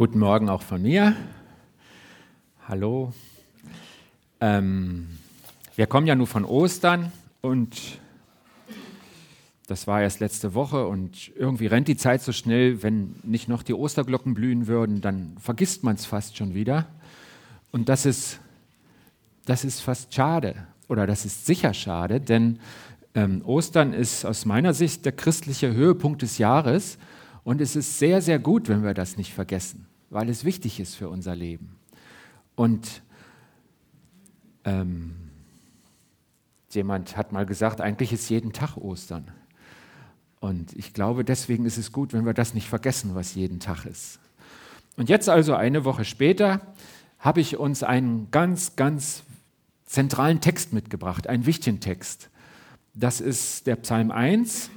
Guten Morgen auch von mir. Hallo. Ähm, wir kommen ja nur von Ostern und das war erst letzte Woche und irgendwie rennt die Zeit so schnell, wenn nicht noch die Osterglocken blühen würden, dann vergisst man es fast schon wieder. Und das ist, das ist fast schade oder das ist sicher schade, denn ähm, Ostern ist aus meiner Sicht der christliche Höhepunkt des Jahres und es ist sehr, sehr gut, wenn wir das nicht vergessen, weil es wichtig ist für unser Leben. Und ähm, jemand hat mal gesagt, eigentlich ist jeden Tag Ostern. Und ich glaube, deswegen ist es gut, wenn wir das nicht vergessen, was jeden Tag ist. Und jetzt also eine Woche später habe ich uns einen ganz, ganz zentralen Text mitgebracht, einen wichtigen Text. Das ist der Psalm 1.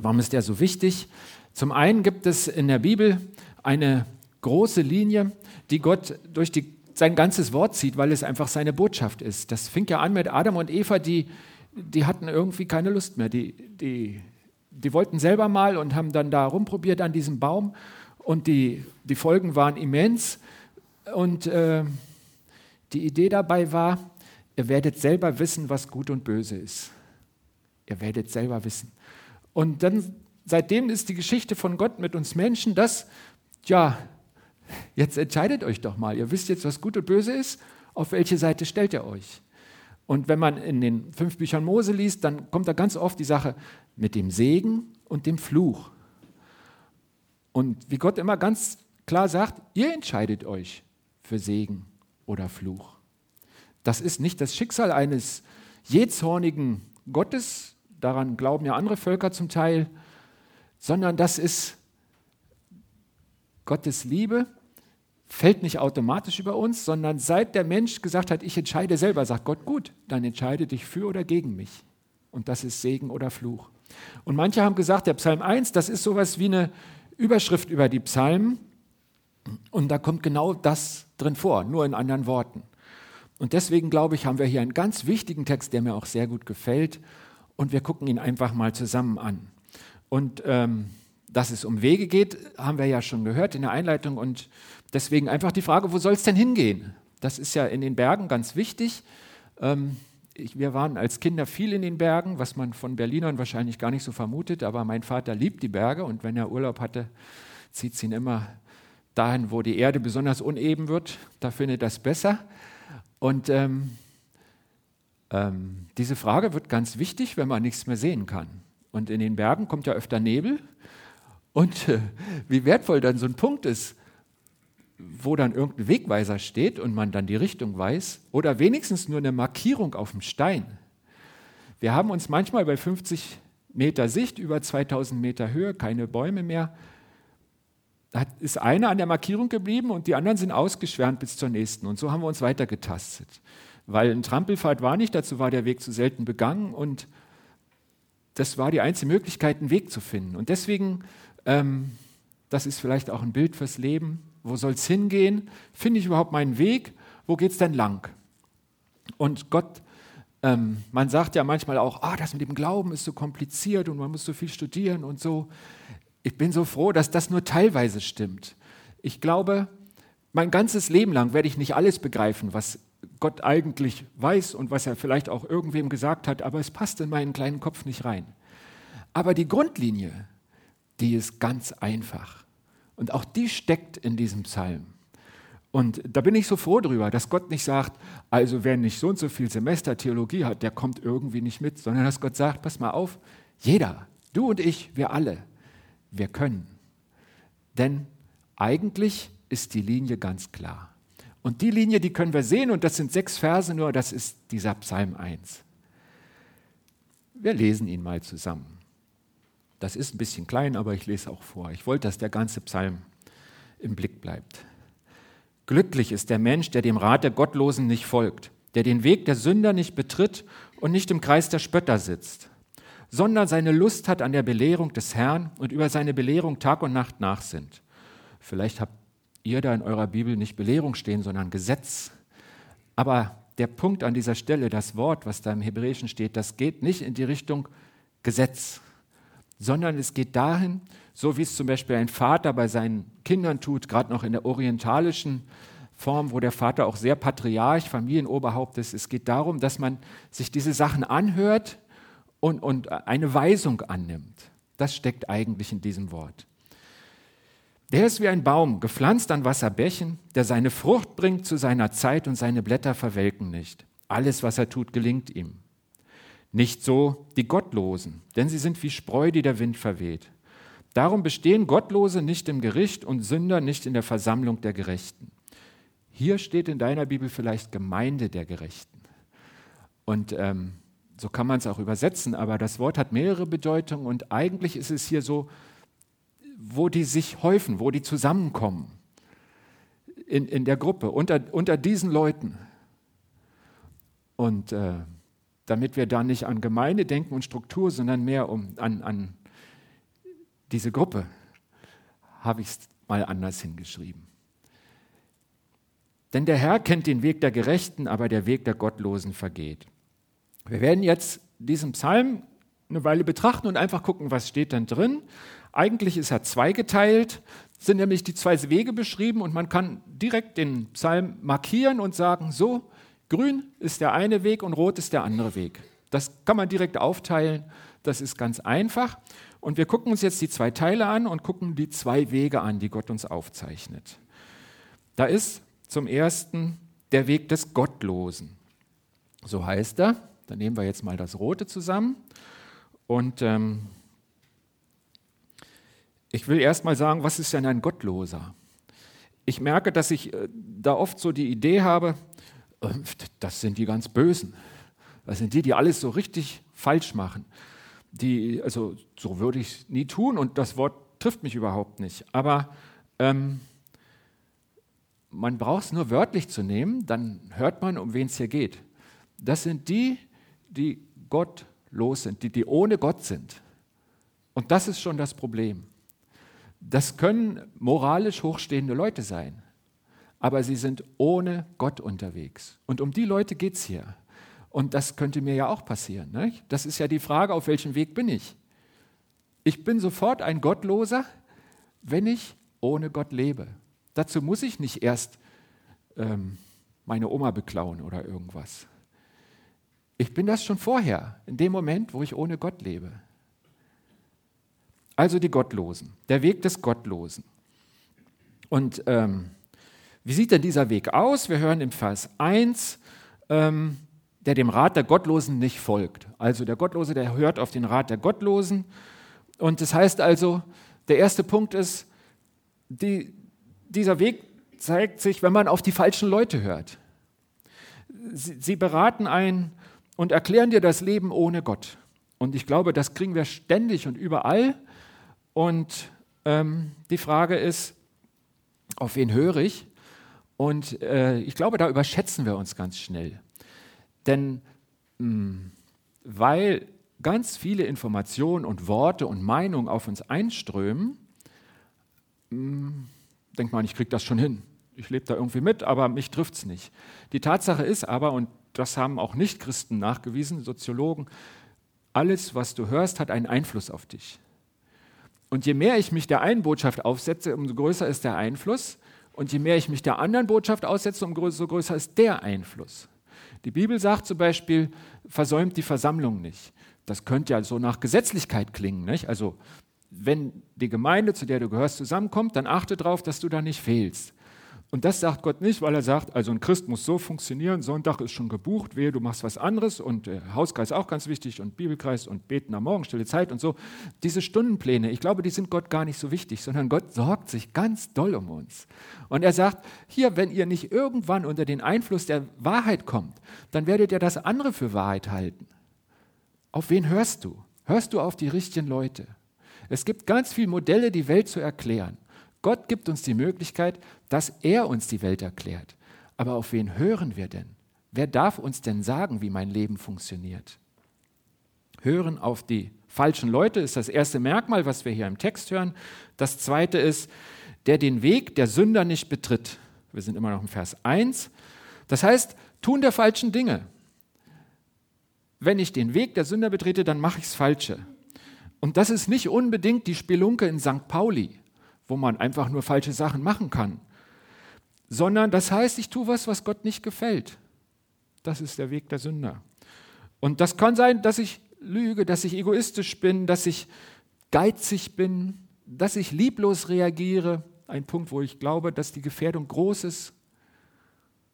Warum ist der so wichtig? Zum einen gibt es in der Bibel eine große Linie, die Gott durch die, sein ganzes Wort zieht, weil es einfach seine Botschaft ist. Das fing ja an mit Adam und Eva, die, die hatten irgendwie keine Lust mehr. Die, die, die wollten selber mal und haben dann da rumprobiert an diesem Baum und die, die Folgen waren immens. Und äh, die Idee dabei war, ihr werdet selber wissen, was gut und böse ist. Ihr werdet selber wissen. Und dann seitdem ist die Geschichte von Gott mit uns Menschen, dass, ja, jetzt entscheidet euch doch mal. Ihr wisst jetzt, was gut und böse ist. Auf welche Seite stellt ihr euch? Und wenn man in den fünf Büchern Mose liest, dann kommt da ganz oft die Sache mit dem Segen und dem Fluch. Und wie Gott immer ganz klar sagt, ihr entscheidet euch für Segen oder Fluch. Das ist nicht das Schicksal eines jähzornigen Gottes, daran glauben ja andere Völker zum Teil, sondern das ist Gottes Liebe, fällt nicht automatisch über uns, sondern seit der Mensch gesagt hat, ich entscheide selber, sagt Gott, gut, dann entscheide dich für oder gegen mich. Und das ist Segen oder Fluch. Und manche haben gesagt, der Psalm 1, das ist sowas wie eine Überschrift über die Psalmen. Und da kommt genau das drin vor, nur in anderen Worten. Und deswegen glaube ich, haben wir hier einen ganz wichtigen Text, der mir auch sehr gut gefällt. Und wir gucken ihn einfach mal zusammen an. Und ähm, dass es um Wege geht, haben wir ja schon gehört in der Einleitung. Und deswegen einfach die Frage, wo soll es denn hingehen? Das ist ja in den Bergen ganz wichtig. Ähm, ich, wir waren als Kinder viel in den Bergen, was man von Berlinern wahrscheinlich gar nicht so vermutet. Aber mein Vater liebt die Berge und wenn er Urlaub hatte, zieht es ihn immer dahin, wo die Erde besonders uneben wird. Da findet er das besser. Und ähm, ähm, diese Frage wird ganz wichtig, wenn man nichts mehr sehen kann. Und in den Bergen kommt ja öfter Nebel. Und äh, wie wertvoll dann so ein Punkt ist, wo dann irgendein Wegweiser steht und man dann die Richtung weiß oder wenigstens nur eine Markierung auf dem Stein. Wir haben uns manchmal bei 50 Meter Sicht, über 2000 Meter Höhe, keine Bäume mehr, da ist einer an der Markierung geblieben und die anderen sind ausgeschwärmt bis zur nächsten. Und so haben wir uns weitergetastet. Weil ein Trampelfahrt war nicht, dazu war der Weg zu selten begangen und das war die einzige Möglichkeit, einen Weg zu finden. Und deswegen, ähm, das ist vielleicht auch ein Bild fürs Leben. Wo soll es hingehen? Finde ich überhaupt meinen Weg? Wo geht es denn lang? Und Gott, ähm, man sagt ja manchmal auch, ah, das mit dem Glauben ist so kompliziert und man muss so viel studieren und so. Ich bin so froh, dass das nur teilweise stimmt. Ich glaube, mein ganzes Leben lang werde ich nicht alles begreifen, was Gott eigentlich weiß und was er vielleicht auch irgendwem gesagt hat, aber es passt in meinen kleinen Kopf nicht rein. Aber die Grundlinie, die ist ganz einfach. Und auch die steckt in diesem Psalm. Und da bin ich so froh drüber, dass Gott nicht sagt, also wer nicht so und so viel Semester Theologie hat, der kommt irgendwie nicht mit, sondern dass Gott sagt, pass mal auf, jeder, du und ich, wir alle, wir können. Denn eigentlich ist die Linie ganz klar. Und die Linie, die können wir sehen, und das sind sechs Verse nur, das ist dieser Psalm 1. Wir lesen ihn mal zusammen. Das ist ein bisschen klein, aber ich lese auch vor. Ich wollte, dass der ganze Psalm im Blick bleibt. Glücklich ist der Mensch, der dem Rat der Gottlosen nicht folgt, der den Weg der Sünder nicht betritt und nicht im Kreis der Spötter sitzt, sondern seine Lust hat an der Belehrung des Herrn und über seine Belehrung Tag und Nacht nachsinnt. Vielleicht habt ihr da in eurer Bibel nicht Belehrung stehen, sondern Gesetz. Aber der Punkt an dieser Stelle, das Wort, was da im Hebräischen steht, das geht nicht in die Richtung Gesetz, sondern es geht dahin, so wie es zum Beispiel ein Vater bei seinen Kindern tut, gerade noch in der orientalischen Form, wo der Vater auch sehr Patriarch, Familienoberhaupt ist. Es geht darum, dass man sich diese Sachen anhört und, und eine Weisung annimmt. Das steckt eigentlich in diesem Wort. Der ist wie ein Baum, gepflanzt an Wasserbächen, der seine Frucht bringt zu seiner Zeit und seine Blätter verwelken nicht. Alles, was er tut, gelingt ihm. Nicht so die Gottlosen, denn sie sind wie Spreu, die der Wind verweht. Darum bestehen Gottlose nicht im Gericht und Sünder nicht in der Versammlung der Gerechten. Hier steht in deiner Bibel vielleicht Gemeinde der Gerechten. Und ähm, so kann man es auch übersetzen, aber das Wort hat mehrere Bedeutungen und eigentlich ist es hier so, wo die sich häufen, wo die zusammenkommen in, in der Gruppe, unter, unter diesen Leuten. Und äh, damit wir da nicht an Gemeinde denken und Struktur, sondern mehr um, an, an diese Gruppe, habe ich es mal anders hingeschrieben. Denn der Herr kennt den Weg der Gerechten, aber der Weg der Gottlosen vergeht. Wir werden jetzt diesen Psalm eine Weile betrachten und einfach gucken, was steht denn drin. Eigentlich ist er zweigeteilt, sind nämlich die zwei Wege beschrieben und man kann direkt den Psalm markieren und sagen, so, grün ist der eine Weg und rot ist der andere Weg. Das kann man direkt aufteilen, das ist ganz einfach. Und wir gucken uns jetzt die zwei Teile an und gucken die zwei Wege an, die Gott uns aufzeichnet. Da ist zum ersten der Weg des Gottlosen. So heißt er. Dann nehmen wir jetzt mal das Rote zusammen. Und ähm, ich will erst mal sagen, was ist denn ein Gottloser? Ich merke, dass ich äh, da oft so die Idee habe, das sind die ganz Bösen. Das sind die, die alles so richtig falsch machen. Die, also so würde ich nie tun und das Wort trifft mich überhaupt nicht. Aber ähm, man braucht es nur wörtlich zu nehmen, dann hört man, um wen es hier geht. Das sind die, die gottlos sind, die, die ohne Gott sind. Und das ist schon das Problem. Das können moralisch hochstehende Leute sein, aber sie sind ohne Gott unterwegs. Und um die Leute geht es hier. Und das könnte mir ja auch passieren. Nicht? Das ist ja die Frage, auf welchem Weg bin ich? Ich bin sofort ein Gottloser, wenn ich ohne Gott lebe. Dazu muss ich nicht erst ähm, meine Oma beklauen oder irgendwas. Ich bin das schon vorher, in dem Moment, wo ich ohne Gott lebe. Also die Gottlosen, der Weg des Gottlosen. Und ähm, wie sieht denn dieser Weg aus? Wir hören im Vers 1, ähm, der dem Rat der Gottlosen nicht folgt. Also der Gottlose, der hört auf den Rat der Gottlosen. Und das heißt also, der erste Punkt ist, die, dieser Weg zeigt sich, wenn man auf die falschen Leute hört. Sie, sie beraten einen und erklären dir das Leben ohne Gott. Und ich glaube, das kriegen wir ständig und überall. Und ähm, die Frage ist, auf wen höre ich? Und äh, ich glaube, da überschätzen wir uns ganz schnell. Denn mh, hm, weil ganz viele Informationen und Worte und Meinungen auf uns einströmen, mh, hm, denkt man, ich kriege das schon hin. Ich lebe da irgendwie mit, aber mich trifft es nicht. Die Tatsache ist aber, und das haben auch Nichtchristen nachgewiesen, Soziologen, alles, was du hörst, hat einen Einfluss auf dich. Und je mehr ich mich der einen Botschaft aufsetze, umso größer ist der Einfluss. Und je mehr ich mich der anderen Botschaft aussetze, umso größer ist der Einfluss. Die Bibel sagt zum Beispiel, versäumt die Versammlung nicht. Das könnte ja so nach Gesetzlichkeit klingen. Nicht? Also wenn die Gemeinde, zu der du gehörst, zusammenkommt, dann achte darauf, dass du da nicht fehlst. Und das sagt Gott nicht, weil er sagt, also ein Christ muss so funktionieren, Sonntag ist schon gebucht, wehe, du machst was anderes und äh, Hauskreis auch ganz wichtig und Bibelkreis und Beten am Morgen, stille Zeit und so. Diese Stundenpläne, ich glaube, die sind Gott gar nicht so wichtig, sondern Gott sorgt sich ganz doll um uns. Und er sagt, hier, wenn ihr nicht irgendwann unter den Einfluss der Wahrheit kommt, dann werdet ihr das andere für Wahrheit halten. Auf wen hörst du? Hörst du auf die richtigen Leute? Es gibt ganz viele Modelle, die Welt zu erklären. Gott gibt uns die Möglichkeit, dass er uns die Welt erklärt. Aber auf wen hören wir denn? Wer darf uns denn sagen, wie mein Leben funktioniert? Hören auf die falschen Leute ist das erste Merkmal, was wir hier im Text hören. Das zweite ist, der den Weg der Sünder nicht betritt. Wir sind immer noch im Vers 1. Das heißt, tun der falschen Dinge. Wenn ich den Weg der Sünder betrete, dann mache ich das Falsche. Und das ist nicht unbedingt die Spelunke in St. Pauli, wo man einfach nur falsche Sachen machen kann, sondern das heißt, ich tue was, was Gott nicht gefällt. Das ist der Weg der Sünder. Und das kann sein, dass ich lüge, dass ich egoistisch bin, dass ich geizig bin, dass ich lieblos reagiere. Ein Punkt, wo ich glaube, dass die Gefährdung groß ist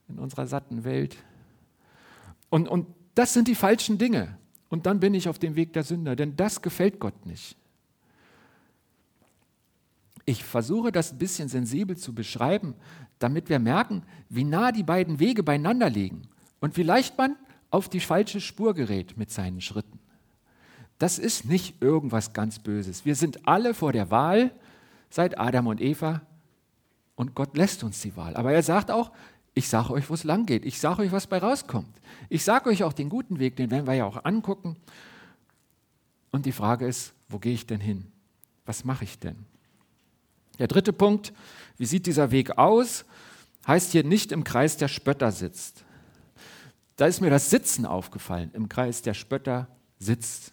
in unserer satten Welt. Und, und das sind die falschen Dinge. Und dann bin ich auf dem Weg der Sünder, denn das gefällt Gott nicht. Ich versuche das ein bisschen sensibel zu beschreiben, damit wir merken, wie nah die beiden Wege beieinander liegen und wie leicht man auf die falsche Spur gerät mit seinen Schritten. Das ist nicht irgendwas ganz Böses. Wir sind alle vor der Wahl seit Adam und Eva und Gott lässt uns die Wahl. Aber er sagt auch, ich sage euch, wo es lang geht. Ich sage euch, was bei rauskommt. Ich sage euch auch den guten Weg, den werden wir ja auch angucken. Und die Frage ist, wo gehe ich denn hin? Was mache ich denn? Der dritte Punkt, wie sieht dieser Weg aus? Heißt hier nicht im Kreis der Spötter sitzt. Da ist mir das Sitzen aufgefallen, im Kreis der Spötter sitzt.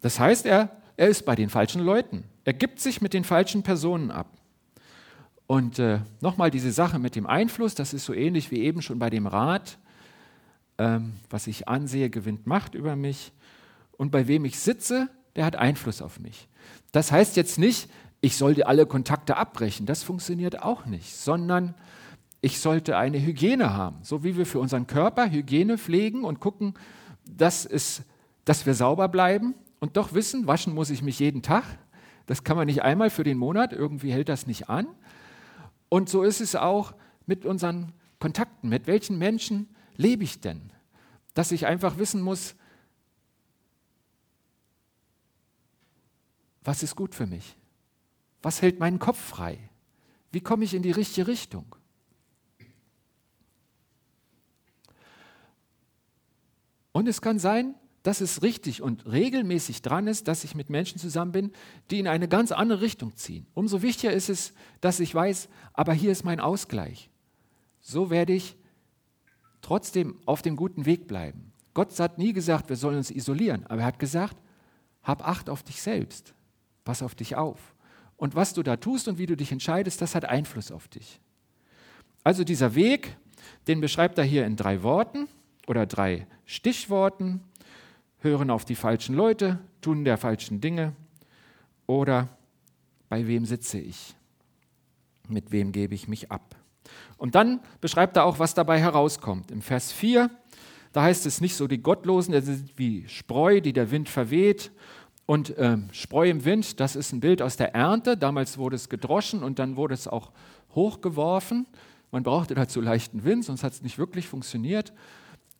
Das heißt, er, er ist bei den falschen Leuten. Er gibt sich mit den falschen Personen ab. Und äh, nochmal diese Sache mit dem Einfluss, das ist so ähnlich wie eben schon bei dem Rat. Ähm, was ich ansehe, gewinnt Macht über mich. Und bei wem ich sitze, der hat Einfluss auf mich. Das heißt jetzt nicht, ich sollte alle Kontakte abbrechen. Das funktioniert auch nicht, sondern ich sollte eine Hygiene haben. So wie wir für unseren Körper Hygiene pflegen und gucken, dass, es, dass wir sauber bleiben, und doch wissen, waschen muss ich mich jeden Tag. Das kann man nicht einmal für den Monat, irgendwie hält das nicht an. Und so ist es auch mit unseren Kontakten. Mit welchen Menschen lebe ich denn? Dass ich einfach wissen muss, was ist gut für mich? Was hält meinen Kopf frei? Wie komme ich in die richtige Richtung? Und es kann sein, dass es richtig und regelmäßig dran ist, dass ich mit Menschen zusammen bin, die in eine ganz andere Richtung ziehen. Umso wichtiger ist es, dass ich weiß, aber hier ist mein Ausgleich. So werde ich trotzdem auf dem guten Weg bleiben. Gott hat nie gesagt, wir sollen uns isolieren, aber er hat gesagt, hab Acht auf dich selbst, pass auf dich auf. Und was du da tust und wie du dich entscheidest, das hat Einfluss auf dich. Also dieser Weg, den beschreibt er hier in drei Worten oder drei Stichworten hören auf die falschen Leute, tun der falschen Dinge oder bei wem sitze ich? Mit wem gebe ich mich ab? Und dann beschreibt er auch, was dabei herauskommt. Im Vers 4, da heißt es nicht so, die Gottlosen, sind wie Spreu, die der Wind verweht. Und ähm, Spreu im Wind, das ist ein Bild aus der Ernte. Damals wurde es gedroschen und dann wurde es auch hochgeworfen. Man brauchte dazu leichten Wind, sonst hat es nicht wirklich funktioniert.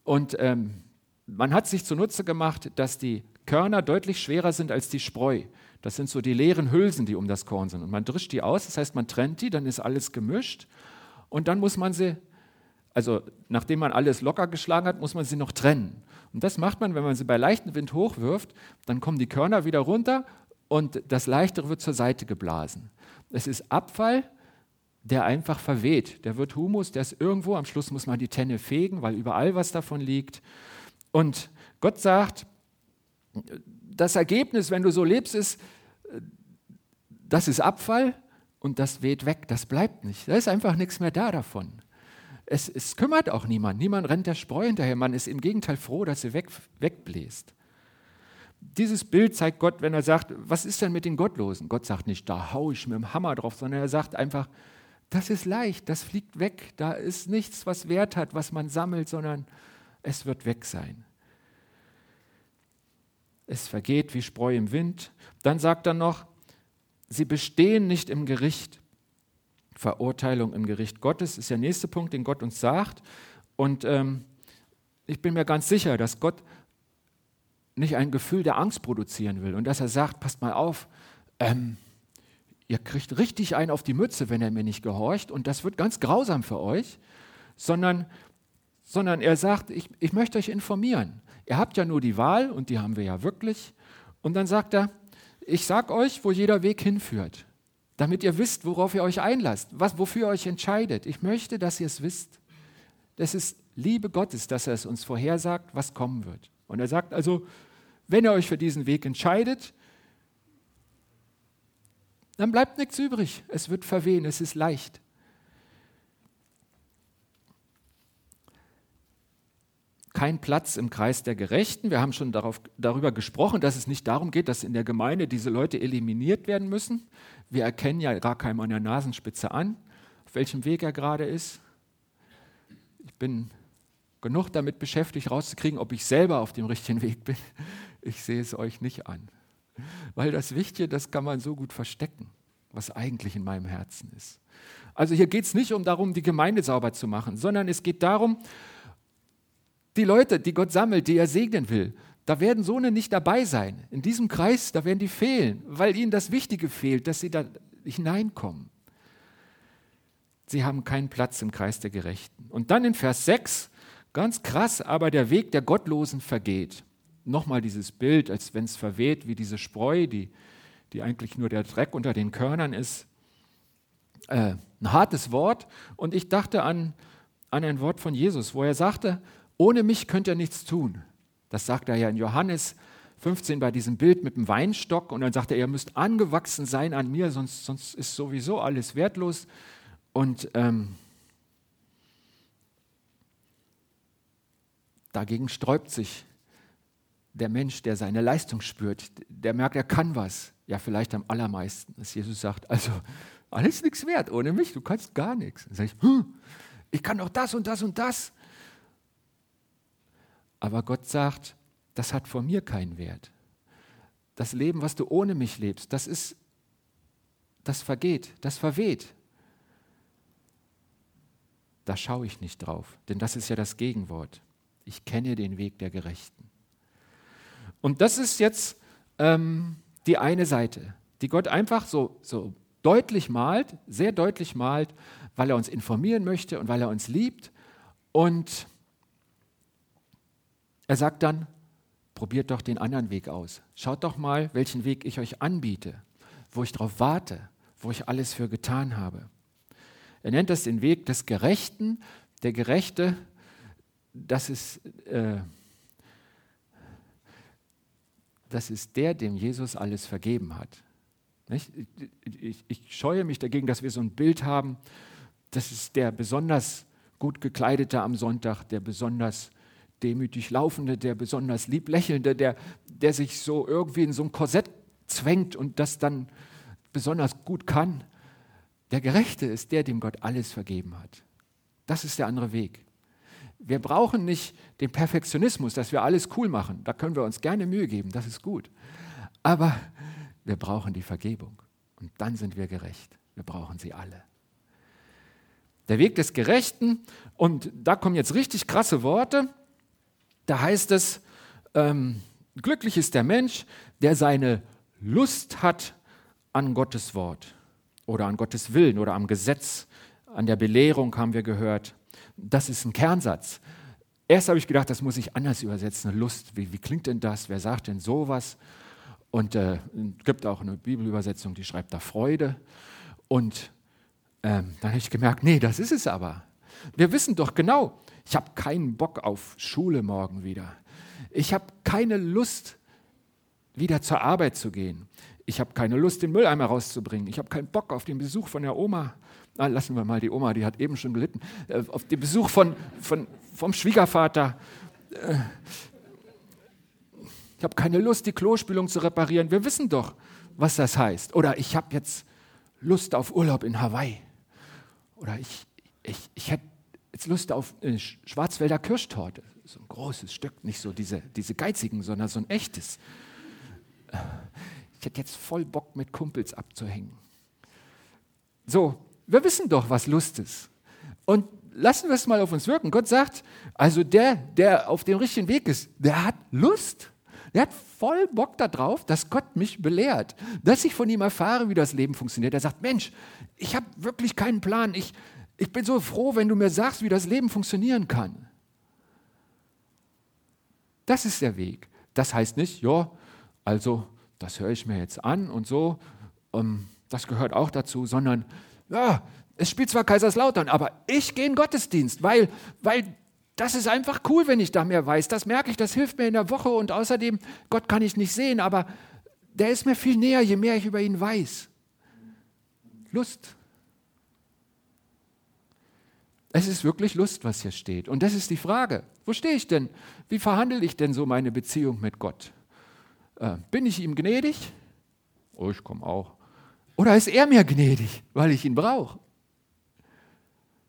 Und ähm, man hat sich zunutze gemacht, dass die Körner deutlich schwerer sind als die Spreu. Das sind so die leeren Hülsen, die um das Korn sind. Und man drischt die aus, das heißt, man trennt die, dann ist alles gemischt. Und dann muss man sie, also nachdem man alles locker geschlagen hat, muss man sie noch trennen. Und das macht man, wenn man sie bei leichtem Wind hochwirft, dann kommen die Körner wieder runter und das Leichtere wird zur Seite geblasen. Es ist Abfall, der einfach verweht. Der wird Humus, der ist irgendwo, am Schluss muss man die Tenne fegen, weil überall was davon liegt. Und Gott sagt, das Ergebnis, wenn du so lebst, ist, das ist Abfall und das weht weg, das bleibt nicht. Da ist einfach nichts mehr da davon. Es, es kümmert auch niemand. Niemand rennt der Spreu hinterher. Man ist im Gegenteil froh, dass sie weg, wegbläst. Dieses Bild zeigt Gott, wenn er sagt, was ist denn mit den Gottlosen? Gott sagt nicht, da haue ich mit dem Hammer drauf, sondern er sagt einfach, das ist leicht, das fliegt weg. Da ist nichts, was Wert hat, was man sammelt, sondern es wird weg sein. Es vergeht wie Spreu im Wind. Dann sagt er noch, sie bestehen nicht im Gericht. Verurteilung im Gericht Gottes ist der nächste Punkt, den Gott uns sagt. Und ähm, ich bin mir ganz sicher, dass Gott nicht ein Gefühl der Angst produzieren will und dass er sagt, passt mal auf, ähm, ihr kriegt richtig einen auf die Mütze, wenn er mir nicht gehorcht und das wird ganz grausam für euch, sondern sondern er sagt, ich, ich möchte euch informieren. Ihr habt ja nur die Wahl und die haben wir ja wirklich. Und dann sagt er, ich sage euch, wo jeder Weg hinführt, damit ihr wisst, worauf ihr euch einlasst, was, wofür ihr euch entscheidet. Ich möchte, dass ihr es wisst. Das ist Liebe Gottes, dass er es uns vorhersagt, was kommen wird. Und er sagt also, wenn ihr euch für diesen Weg entscheidet, dann bleibt nichts übrig. Es wird verwehen, es ist leicht. Kein Platz im Kreis der Gerechten. Wir haben schon darauf, darüber gesprochen, dass es nicht darum geht, dass in der Gemeinde diese Leute eliminiert werden müssen. Wir erkennen ja gar keinem an der Nasenspitze an, auf welchem Weg er gerade ist. Ich bin genug damit beschäftigt, rauszukriegen, ob ich selber auf dem richtigen Weg bin. Ich sehe es euch nicht an. Weil das Wichtige, das kann man so gut verstecken, was eigentlich in meinem Herzen ist. Also hier geht es nicht um darum, die Gemeinde sauber zu machen, sondern es geht darum, die Leute, die Gott sammelt, die er segnen will, da werden so nicht dabei sein. In diesem Kreis, da werden die fehlen, weil ihnen das Wichtige fehlt, dass sie da hineinkommen. Sie haben keinen Platz im Kreis der Gerechten. Und dann in Vers 6, ganz krass, aber der Weg der Gottlosen vergeht nochmal dieses Bild, als wenn es verweht, wie diese Spreu, die, die eigentlich nur der Dreck unter den Körnern ist. Äh, ein hartes Wort. Und ich dachte an, an ein Wort von Jesus, wo er sagte, ohne mich könnt ihr nichts tun. Das sagt er ja in Johannes 15 bei diesem Bild mit dem Weinstock. Und dann sagt er, ihr müsst angewachsen sein an mir, sonst, sonst ist sowieso alles wertlos. Und ähm, dagegen sträubt sich der Mensch, der seine Leistung spürt, der merkt, er kann was. Ja, vielleicht am allermeisten, dass Jesus sagt, also alles nichts wert ohne mich, du kannst gar nichts. Dann sage ich, hm, ich kann doch das und das und das. Aber Gott sagt, das hat vor mir keinen Wert. Das Leben, was du ohne mich lebst, das ist, das vergeht, das verweht. Da schaue ich nicht drauf, denn das ist ja das Gegenwort. Ich kenne den Weg der Gerechten. Und das ist jetzt ähm, die eine Seite, die Gott einfach so, so deutlich malt, sehr deutlich malt, weil er uns informieren möchte und weil er uns liebt. Und er sagt dann, probiert doch den anderen Weg aus. Schaut doch mal, welchen Weg ich euch anbiete, wo ich darauf warte, wo ich alles für getan habe. Er nennt das den Weg des Gerechten. Der Gerechte, das ist äh, das ist der, dem Jesus alles vergeben hat. Ich, ich, ich, scheue mich dagegen, dass wir so ein Bild haben, das ist der besonders gut gekleidete am Sonntag, der besonders demütig laufende, der besonders lieb lächelnde, der, der sich so irgendwie in so ein Korsett zwängt und das dann besonders gut kann. Der Gerechte ist der, dem Gott alles vergeben hat. Das ist der andere Weg. Wir brauchen nicht den Perfektionismus, dass wir alles cool machen. Da können wir uns gerne Mühe geben, das ist gut. Aber wir brauchen die Vergebung. Und dann sind wir gerecht. Wir brauchen sie alle. Der Weg des Gerechten, und da kommen jetzt richtig krasse Worte. Da heißt es, ähm, glücklich ist der Mensch, der seine Lust hat an Gottes Wort oder an Gottes Willen oder am Gesetz, an der Belehrung haben wir gehört. Das ist ein Kernsatz. Erst habe ich gedacht, das muss ich anders übersetzen. Lust, wie, wie klingt denn das? Wer sagt denn sowas? Und es äh, gibt auch eine Bibelübersetzung, die schreibt da Freude. Und ähm, dann habe ich gemerkt, nee, das ist es aber. Wir wissen doch genau, ich habe keinen Bock auf Schule morgen wieder. Ich habe keine Lust, wieder zur Arbeit zu gehen. Ich habe keine Lust, den Mülleimer rauszubringen. Ich habe keinen Bock auf den Besuch von der Oma ah, lassen wir mal die Oma, die hat eben schon gelitten, äh, auf den Besuch von, von, vom Schwiegervater. Äh, ich habe keine Lust, die Klospülung zu reparieren. Wir wissen doch, was das heißt. Oder ich habe jetzt Lust auf Urlaub in Hawaii. Oder ich, ich, ich hätte jetzt Lust auf äh, Schwarzwälder Kirschtorte. So ein großes Stück, nicht so diese, diese geizigen, sondern so ein echtes. Ich hätte jetzt voll Bock, mit Kumpels abzuhängen. So, wir wissen doch, was Lust ist. Und lassen wir es mal auf uns wirken. Gott sagt, also der, der auf dem richtigen Weg ist, der hat Lust. Der hat voll Bock darauf, dass Gott mich belehrt, dass ich von ihm erfahre, wie das Leben funktioniert. Er sagt, Mensch, ich habe wirklich keinen Plan. Ich, ich bin so froh, wenn du mir sagst, wie das Leben funktionieren kann. Das ist der Weg. Das heißt nicht, ja, also das höre ich mir jetzt an und so, ähm, das gehört auch dazu, sondern ja, es spielt zwar Kaiserslautern, aber ich gehe in Gottesdienst, weil, weil Das ist einfach cool, wenn ich da mehr weiß. Das merke ich, das hilft mir in der Woche und außerdem, Gott kann ich nicht sehen, aber der ist mir viel näher, je mehr ich über ihn weiß. Lust. Es ist wirklich Lust, was hier steht. Und das ist die Frage. Wo stehe ich denn? Wie verhandle ich denn so meine Beziehung mit Gott? Äh, bin ich ihm gnädig? Oh, ich komme auch. Oder ist er mir gnädig, weil ich ihn brauche?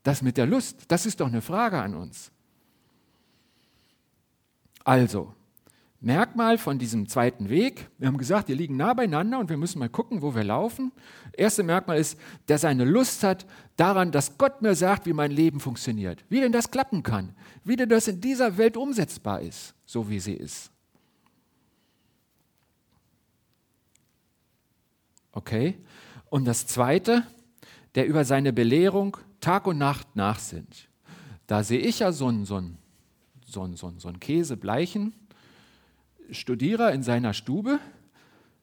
Das mit der Lust, das ist doch eine Frage an uns. Also, Merkmal von diesem zweiten Weg, wir haben gesagt, wir liegen nah beieinander und wir müssen mal gucken, wo wir laufen. Erste Merkmal ist, der seine Lust hat daran, dass Gott mir sagt, wie mein Leben funktioniert, wie denn das klappen kann, wie denn das in dieser Welt umsetzbar ist, so wie sie ist. Okay? Und das Zweite, der über seine Belehrung Tag und Nacht nachsinnt. Da sehe ich ja so einen, so einen, so einen, so einen, so einen Käsebleichen Studierer in seiner Stube,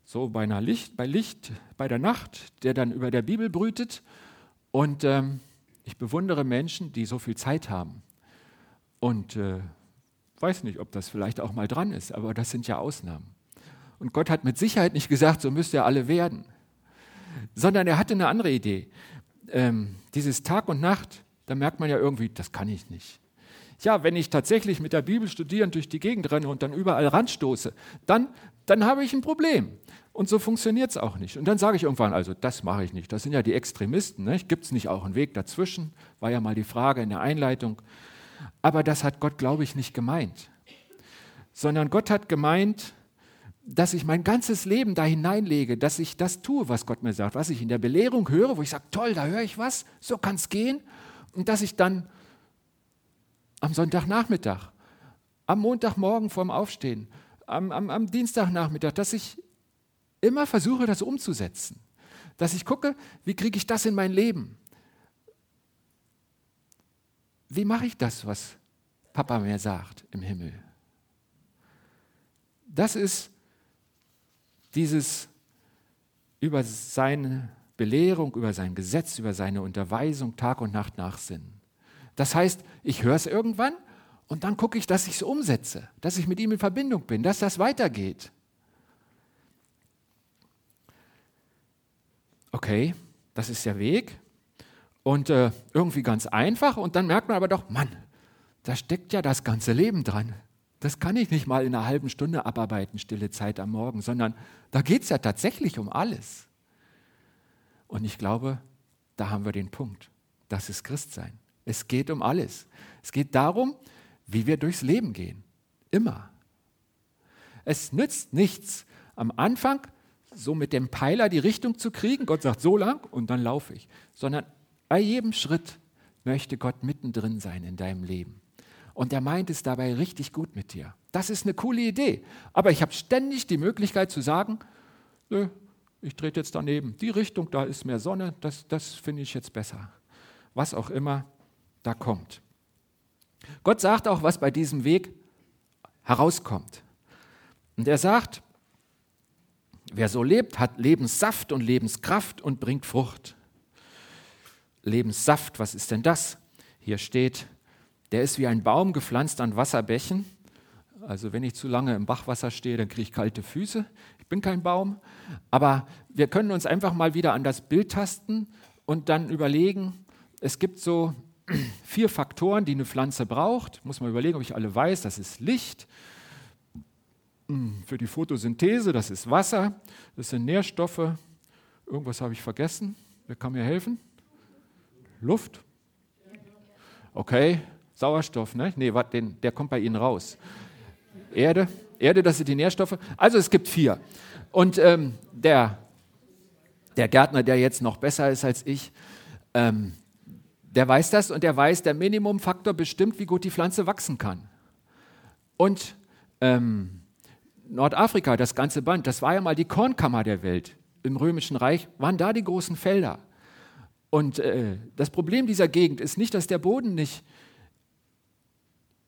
so bei, Licht, bei Licht, bei der Nacht, der dann über der Bibel brütet. Und ähm, ich bewundere Menschen, die so viel Zeit haben. Und äh, weiß nicht, ob das vielleicht auch mal dran ist, aber das sind ja Ausnahmen. Und Gott hat mit Sicherheit nicht gesagt, so müsst ihr alle werden sondern er hatte eine andere Idee. Ähm, dieses Tag und Nacht, da merkt man ja irgendwie, das kann ich nicht. Ja, wenn ich tatsächlich mit der Bibel studierend durch die Gegend renne und dann überall ranstoße, dann, dann habe ich ein Problem. Und so funktioniert es auch nicht. Und dann sage ich irgendwann, also das mache ich nicht. Das sind ja die Extremisten. Ne? Gibt es nicht auch einen Weg dazwischen? War ja mal die Frage in der Einleitung. Aber das hat Gott, glaube ich, nicht gemeint. Sondern Gott hat gemeint, dass ich mein ganzes Leben da hineinlege, dass ich das tue, was Gott mir sagt, was ich in der Belehrung höre, wo ich sage, toll, da höre ich was, so kann es gehen. Und dass ich dann am Sonntagnachmittag, am Montagmorgen vorm Aufstehen, am, am, am Dienstagnachmittag, dass ich immer versuche, das umzusetzen. Dass ich gucke, wie kriege ich das in mein Leben? Wie mache ich das, was Papa mir sagt im Himmel? Das ist dieses über seine Belehrung, über sein Gesetz, über seine Unterweisung Tag und Nacht nachsinnen. Das heißt, ich höre es irgendwann und dann gucke ich, dass ich es umsetze, dass ich mit ihm in Verbindung bin, dass das weitergeht. Okay, das ist der Weg und äh, irgendwie ganz einfach und dann merkt man aber doch, Mann, da steckt ja das ganze Leben dran. Das kann ich nicht mal in einer halben Stunde abarbeiten, stille Zeit am Morgen, sondern da geht es ja tatsächlich um alles. Und ich glaube, da haben wir den Punkt. Das ist Christsein. Es geht um alles. Es geht darum, wie wir durchs Leben gehen. Immer. Es nützt nichts, am Anfang so mit dem Peiler die Richtung zu kriegen. Gott sagt so lang und dann laufe ich. Sondern bei jedem Schritt möchte Gott mittendrin sein in deinem Leben. Und er meint es dabei richtig gut mit dir. Das ist eine coole Idee. Aber ich habe ständig die Möglichkeit zu sagen, nö, ich trete jetzt daneben. Die Richtung, da ist mehr Sonne, das, das finde ich jetzt besser. Was auch immer da kommt. Gott sagt auch, was bei diesem Weg herauskommt. Und er sagt, wer so lebt, hat Lebenssaft und Lebenskraft und bringt Frucht. Lebenssaft, was ist denn das? Hier steht, der ist wie ein Baum gepflanzt an Wasserbächen. Also wenn ich zu lange im Bachwasser stehe, dann kriege ich kalte Füße. Ich bin kein Baum. Aber wir können uns einfach mal wieder an das Bild tasten und dann überlegen, es gibt so vier Faktoren, die eine Pflanze braucht. Muss man überlegen, ob ich alle weiß. Das ist Licht. Hm, für die Photosynthese, das ist Wasser. Das sind Nährstoffe. Irgendwas habe ich vergessen. Wer kann mir helfen? Luft. Okay, Sauerstoff, ne? Nee, wat, den, der kommt bei Ihnen raus. Erde, Erde, das sind die Nährstoffe. Also es gibt vier. Und ähm, der, der Gärtner, der jetzt noch besser ist als ich, ähm, der weiß das und der weiß, der Minimumfaktor bestimmt, wie gut die Pflanze wachsen kann. Und ähm, Nordafrika, das ganze Band, das war ja mal die Kornkammer der Welt. Im Römischen Reich waren da die großen Felder. Und äh, das Problem dieser Gegend ist nicht, dass der Boden nicht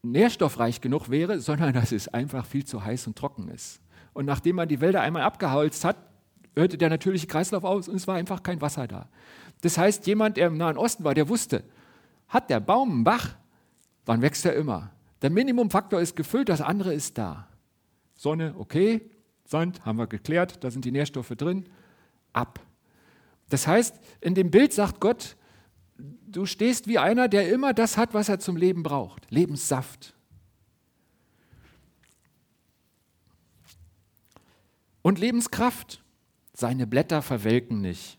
nährstoffreich genug wäre, sondern dass es einfach viel zu heiß und trocken ist. Und nachdem man die Wälder einmal abgeholzt hat, hörte der natürliche Kreislauf aus und es war einfach kein Wasser da. Das heißt, jemand, der im Nahen Osten war, der wusste, hat der Baum einen Bach, dann wächst er immer. Der Minimumfaktor ist gefüllt, das andere ist da. Sonne, okay, Sand haben wir geklärt, da sind die Nährstoffe drin, ab. Das heißt, in dem Bild sagt Gott, du stehst wie einer, der immer das hat, was er zum Leben braucht, Lebenssaft. Und Lebenskraft. Seine Blätter verwelken nicht.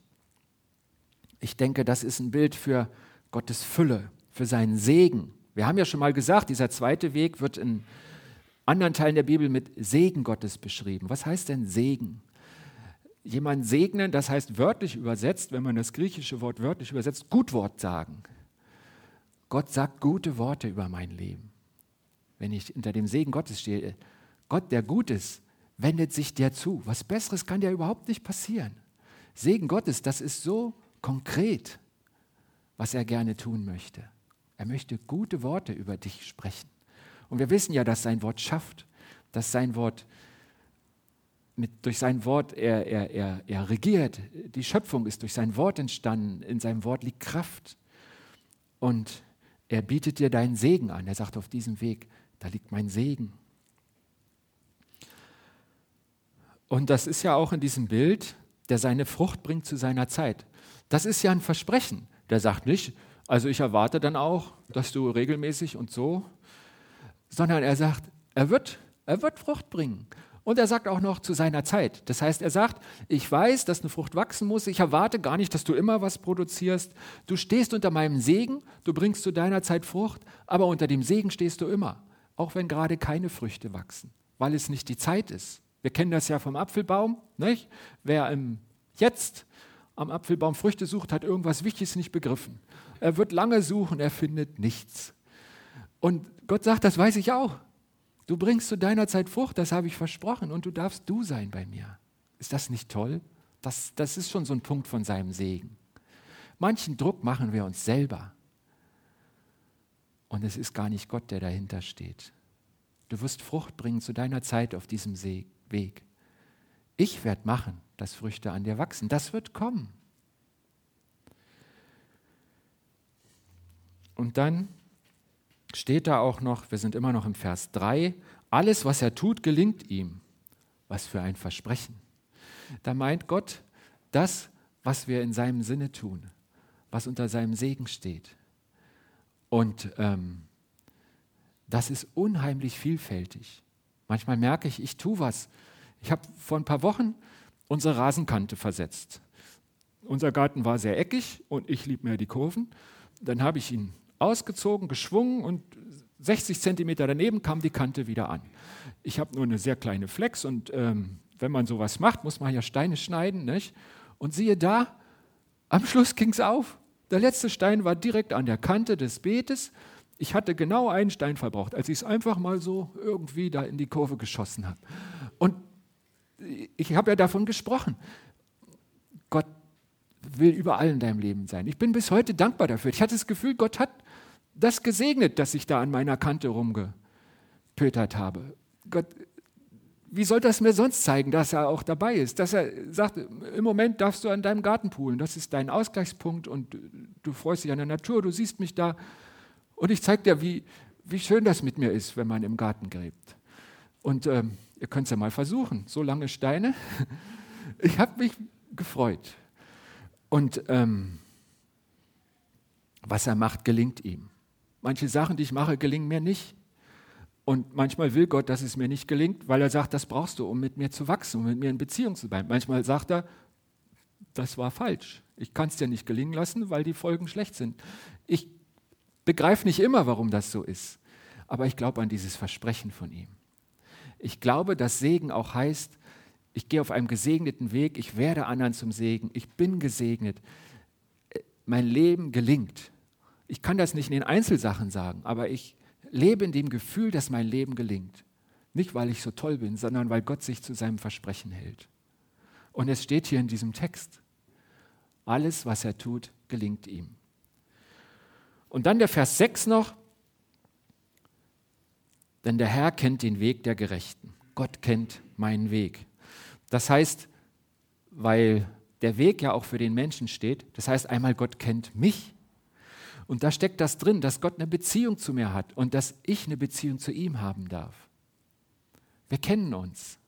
Ich denke, das ist ein Bild für Gottes Fülle, für seinen Segen. Wir haben ja schon mal gesagt, dieser zweite Weg wird in anderen Teilen der Bibel mit Segen Gottes beschrieben. Was heißt denn Segen? Jemand segnen, das heißt wörtlich übersetzt, wenn man das griechische Wort wörtlich übersetzt, Gutwort sagen. Gott sagt gute Worte über mein Leben. Wenn ich unter dem Segen Gottes stehe, Gott, der gut ist, wendet sich dir zu. Was Besseres kann dir überhaupt nicht passieren. Segen Gottes, das ist so konkret, was er gerne tun möchte. Er möchte gute Worte über dich sprechen. Und wir wissen ja, dass sein Wort schafft, dass sein Wort mit, durch sein Wort er, er, er, er regiert. Die Schöpfung ist durch sein Wort entstanden. In seinem Wort liegt Kraft. Und er bietet dir deinen Segen an. Er sagt auf diesem Weg, da liegt mein Segen. Und das ist ja auch in diesem Bild, der seine Frucht bringt zu seiner Zeit. Das ist ja ein Versprechen. Der sagt nicht, also ich erwarte dann auch, dass du regelmäßig und so, sondern er sagt, er wird, er wird Frucht bringen. Und er sagt auch noch zu seiner Zeit. Das heißt, er sagt, ich weiß, dass eine Frucht wachsen muss. Ich erwarte gar nicht, dass du immer was produzierst. Du stehst unter meinem Segen, du bringst zu deiner Zeit Frucht, aber unter dem Segen stehst du immer, auch wenn gerade keine Früchte wachsen, weil es nicht die Zeit ist. Wir kennen das ja vom Apfelbaum. Nicht? Wer im Jetzt am Apfelbaum Früchte sucht, hat irgendwas Wichtiges nicht begriffen. Er wird lange suchen, er findet nichts. Und Gott sagt, das weiß ich auch. Du bringst zu deiner Zeit Frucht, das habe ich versprochen, und du darfst du sein bei mir. Ist das nicht toll? Das, das ist schon so ein Punkt von seinem Segen. Manchen Druck machen wir uns selber. Und es ist gar nicht Gott, der dahinter steht. Du wirst Frucht bringen zu deiner Zeit auf diesem. Weg. Ich werde machen, dass Früchte an dir wachsen. Das wird kommen. Und dann steht da auch noch, wir sind immer noch im Vers 3, alles, was er tut, gelingt ihm. Was für ein Versprechen. Da meint Gott das, was wir in seinem Sinne tun, was unter seinem Segen steht. Und ähm, das ist unheimlich vielfältig. Manchmal merke ich, ich tue was. Ich habe vor ein paar Wochen unsere Rasenkante versetzt. Unser Garten war sehr eckig und ich lieb mir die Kurven. Dann habe ich ihn ausgezogen, geschwungen und 60 Zentimeter daneben kam die Kante wieder an. Ich habe nur eine sehr kleine Flex und ähm, wenn man sowas macht, muss man ja Steine schneiden. Nicht? Und siehe da, am Schluss ging es auf. Der letzte Stein war direkt an der Kante des Beetes ich hatte genau einen Stein verbraucht, als ich es einfach mal so irgendwie da in die Kurve geschossen habe. Und ich habe ja davon gesprochen. Gott will überall in deinem Leben sein. Ich bin bis heute dankbar dafür. Ich hatte das Gefühl, Gott hat das gesegnet, dass ich da an meiner Kante rumgepötert habe. Gott, wie soll das mir sonst zeigen, dass er auch dabei ist? Dass er sagt, im Moment darfst du an deinem Garten poolen, das ist dein Ausgleichspunkt und du freust dich an der Natur, du siehst mich da und ich zeige dir, wie, wie schön das mit mir ist, wenn man im Garten gräbt. Und ähm, ihr könnt es ja mal versuchen, so lange Steine. Ich habe mich gefreut. Und ähm, was er macht, gelingt ihm. Manche Sachen, die ich mache, gelingen mir nicht. Und manchmal will Gott, dass es mir nicht gelingt, weil er sagt, das brauchst du, um mit mir zu wachsen, um mit mir in Beziehung zu bleiben. Manchmal sagt er, das war falsch. Ich kann es dir nicht gelingen lassen, weil die Folgen schlecht sind. Ich begreife nicht immer, warum das so ist, aber ich glaube an dieses Versprechen von ihm. Ich glaube, dass Segen auch heißt, ich gehe auf einem gesegneten Weg, ich werde anderen zum Segen, ich bin gesegnet, mein Leben gelingt. Ich kann das nicht in den Einzelsachen sagen, aber ich lebe in dem Gefühl, dass mein Leben gelingt. Nicht, weil ich so toll bin, sondern weil Gott sich zu seinem Versprechen hält. Und es steht hier in diesem Text, alles, was er tut, gelingt ihm. Und dann der Vers 6 noch, denn der Herr kennt den Weg der Gerechten. Gott kennt meinen Weg. Das heißt, weil der Weg ja auch für den Menschen steht, das heißt einmal, Gott kennt mich. Und da steckt das drin, dass Gott eine Beziehung zu mir hat und dass ich eine Beziehung zu ihm haben darf. Wir kennen uns.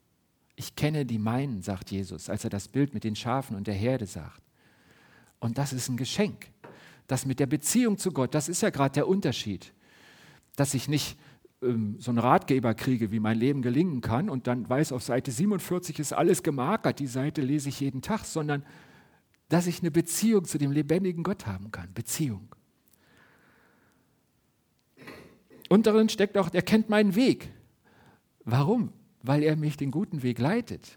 Ich kenne die meinen, sagt Jesus, als er das Bild mit den Schafen und der Herde sagt. Und das ist ein Geschenk. Das mit der Beziehung zu Gott, das ist ja gerade der Unterschied. Dass ich nicht so einen Ratgeber kriege, wie mein Leben gelingen kann und dann weiß, auf Seite 47 ist alles gemarkert, die Seite lese ich jeden Tag, sondern dass ich eine Beziehung zu dem lebendigen Gott haben kann. Beziehung. Und darin steckt auch, er kennt meinen Weg. Warum? Weil er mich den guten Weg leitet.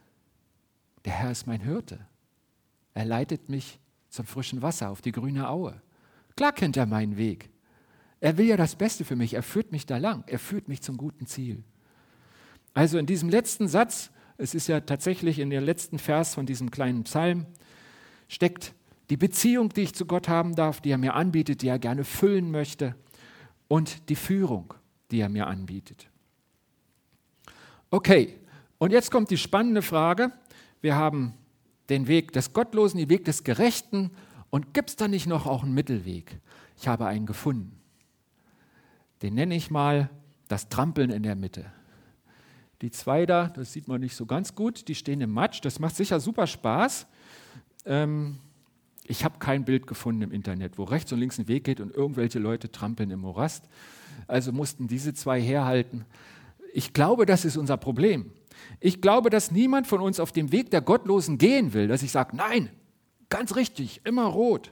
Der Herr ist mein Hirte. Er leitet mich zum frischen Wasser auf die grüne Aue. Klar kennt er meinen Weg. Er will ja das Beste für mich. Er führt mich da lang. Er führt mich zum guten Ziel. Also in diesem letzten Satz, es ist ja tatsächlich in dem letzten Vers von diesem kleinen Psalm, steckt die Beziehung, die ich zu Gott haben darf, die er mir anbietet, die er gerne füllen möchte und die Führung, die er mir anbietet. Okay, und jetzt kommt die spannende Frage. Wir haben den Weg des Gottlosen, den Weg des Gerechten und gibt es da nicht noch auch einen Mittelweg? Ich habe einen gefunden. Den nenne ich mal das Trampeln in der Mitte. Die zwei da, das sieht man nicht so ganz gut, die stehen im Matsch. Das macht sicher super Spaß. Ähm, ich habe kein Bild gefunden im Internet, wo rechts und links ein Weg geht und irgendwelche Leute trampeln im Morast. Also mussten diese zwei herhalten. Ich glaube, das ist unser Problem. Ich glaube, dass niemand von uns auf dem Weg der Gottlosen gehen will, dass ich sage, nein, ganz richtig, immer rot.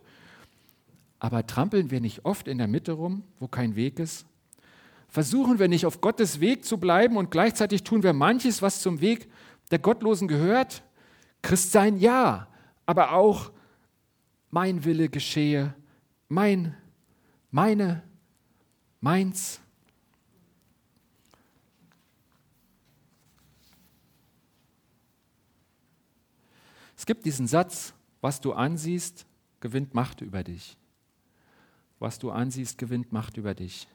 Aber trampeln wir nicht oft in der Mitte rum, wo kein Weg ist? Versuchen wir nicht auf Gottes Weg zu bleiben und gleichzeitig tun wir manches, was zum Weg der Gottlosen gehört? Christsein ja, aber auch mein Wille geschehe, mein, meine, meins. Es gibt diesen Satz, was du ansiehst, gewinnt Macht über dich. Was du ansiehst, gewinnt Macht über dich.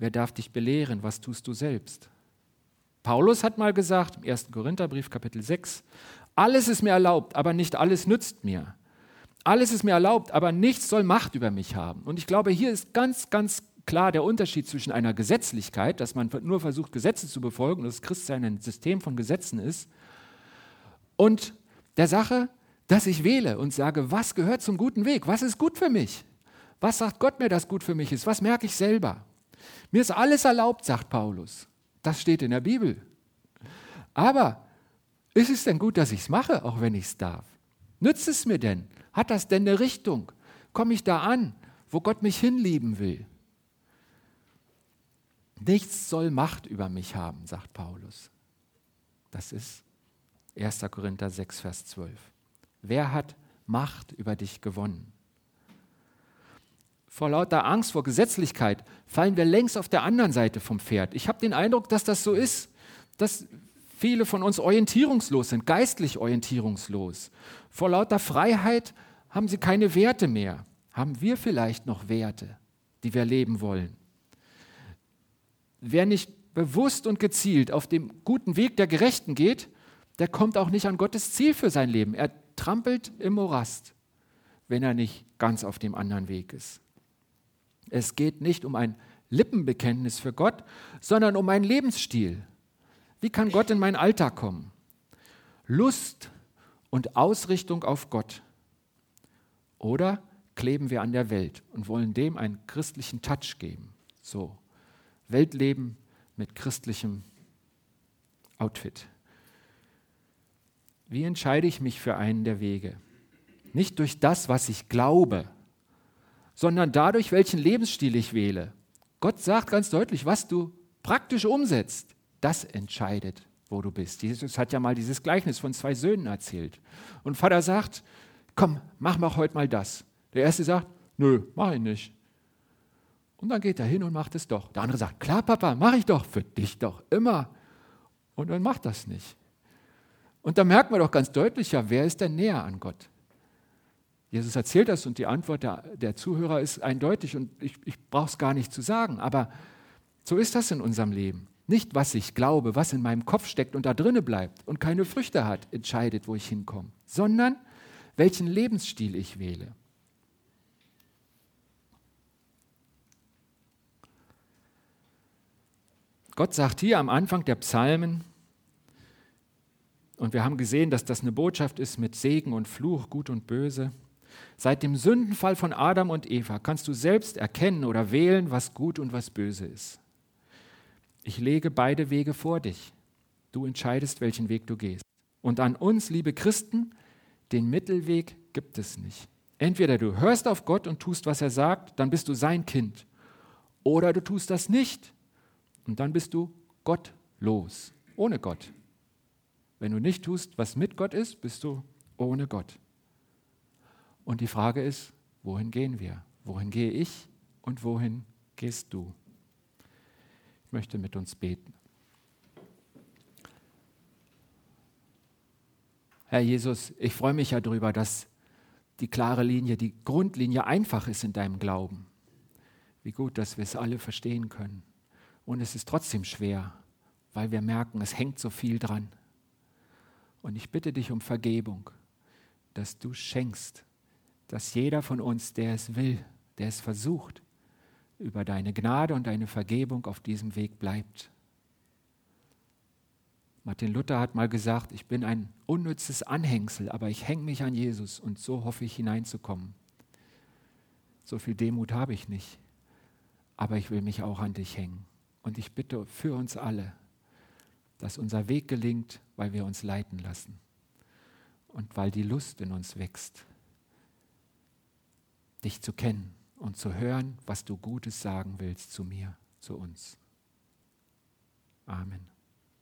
Wer darf dich belehren? Was tust du selbst? Paulus hat mal gesagt, im 1. Korintherbrief, Kapitel 6, alles ist mir erlaubt, aber nicht alles nützt mir. Alles ist mir erlaubt, aber nichts soll Macht über mich haben. Und ich glaube, hier ist ganz, ganz klar der Unterschied zwischen einer Gesetzlichkeit, dass man nur versucht, Gesetze zu befolgen und das Christsein ein System von Gesetzen ist, und der Sache, dass ich wähle und sage, was gehört zum guten Weg? Was ist gut für mich? Was sagt Gott mir, dass gut für mich ist? Was merke ich selber? Mir ist alles erlaubt, sagt Paulus. Das steht in der Bibel. Aber ist es denn gut, dass ich es mache, auch wenn ich es darf? Nützt es mir denn? Hat das denn eine Richtung? Komme ich da an, wo Gott mich hinlieben will? Nichts soll Macht über mich haben, sagt Paulus. Das ist 1. Korinther 6, Vers 12. Wer hat Macht über dich gewonnen? Vor lauter Angst vor Gesetzlichkeit fallen wir längst auf der anderen Seite vom Pferd. Ich habe den Eindruck, dass das so ist, dass viele von uns orientierungslos sind, geistlich orientierungslos. Vor lauter Freiheit haben sie keine Werte mehr. Haben wir vielleicht noch Werte, die wir leben wollen? Wer nicht bewusst und gezielt auf dem guten Weg der Gerechten geht, der kommt auch nicht an Gottes Ziel für sein Leben. Er trampelt im Morast, wenn er nicht ganz auf dem anderen Weg ist. Es geht nicht um ein Lippenbekenntnis für Gott, sondern um einen Lebensstil. Wie kann Gott in meinen Alltag kommen? Lust und Ausrichtung auf Gott. Oder kleben wir an der Welt und wollen dem einen christlichen Touch geben? So, Weltleben mit christlichem Outfit. Wie entscheide ich mich für einen der Wege? Nicht durch das, was ich glaube, sondern dadurch, welchen Lebensstil ich wähle. Gott sagt ganz deutlich, was du praktisch umsetzt, das entscheidet, wo du bist. Jesus hat ja mal dieses Gleichnis von zwei Söhnen erzählt. Und Vater sagt, komm, mach mal heute mal das. Der erste sagt, nö, mach ich nicht. Und dann geht er hin und macht es doch. Der andere sagt, klar, Papa, mach ich doch, für dich doch, immer. Und dann macht das nicht. Und da merkt man doch ganz deutlich, ja, wer ist denn näher an Gott? Jesus erzählt das und die Antwort der, der Zuhörer ist eindeutig und ich, ich brauche es gar nicht zu sagen, aber so ist das in unserem Leben. Nicht, was ich glaube, was in meinem Kopf steckt und da drinne bleibt und keine Früchte hat, entscheidet, wo ich hinkomme, sondern welchen Lebensstil ich wähle. Gott sagt hier am Anfang der Psalmen, und wir haben gesehen, dass das eine Botschaft ist mit Segen und Fluch, Gut und Böse. Seit dem Sündenfall von Adam und Eva kannst du selbst erkennen oder wählen, was gut und was böse ist. Ich lege beide Wege vor dich. Du entscheidest, welchen Weg du gehst. Und an uns, liebe Christen, den Mittelweg gibt es nicht. Entweder du hörst auf Gott und tust, was er sagt, dann bist du sein Kind. Oder du tust das nicht und dann bist du gottlos, ohne Gott. Wenn du nicht tust, was mit Gott ist, bist du ohne Gott. Und die Frage ist, wohin gehen wir? Wohin gehe ich und wohin gehst du? Ich möchte mit uns beten. Herr Jesus, ich freue mich ja darüber, dass die klare Linie, die Grundlinie einfach ist in deinem Glauben. Wie gut, dass wir es alle verstehen können. Und es ist trotzdem schwer, weil wir merken, es hängt so viel dran. Und ich bitte dich um Vergebung, dass du schenkst, dass jeder von uns, der es will, der es versucht, über deine Gnade und deine Vergebung auf diesem Weg bleibt. Martin Luther hat mal gesagt, ich bin ein unnützes Anhängsel, aber ich hänge mich an Jesus und so hoffe ich hineinzukommen. So viel Demut habe ich nicht, aber ich will mich auch an dich hängen. Und ich bitte für uns alle, dass unser Weg gelingt, weil wir uns leiten lassen und weil die Lust in uns wächst, dich zu kennen und zu hören, was du Gutes sagen willst zu mir, zu uns. Amen.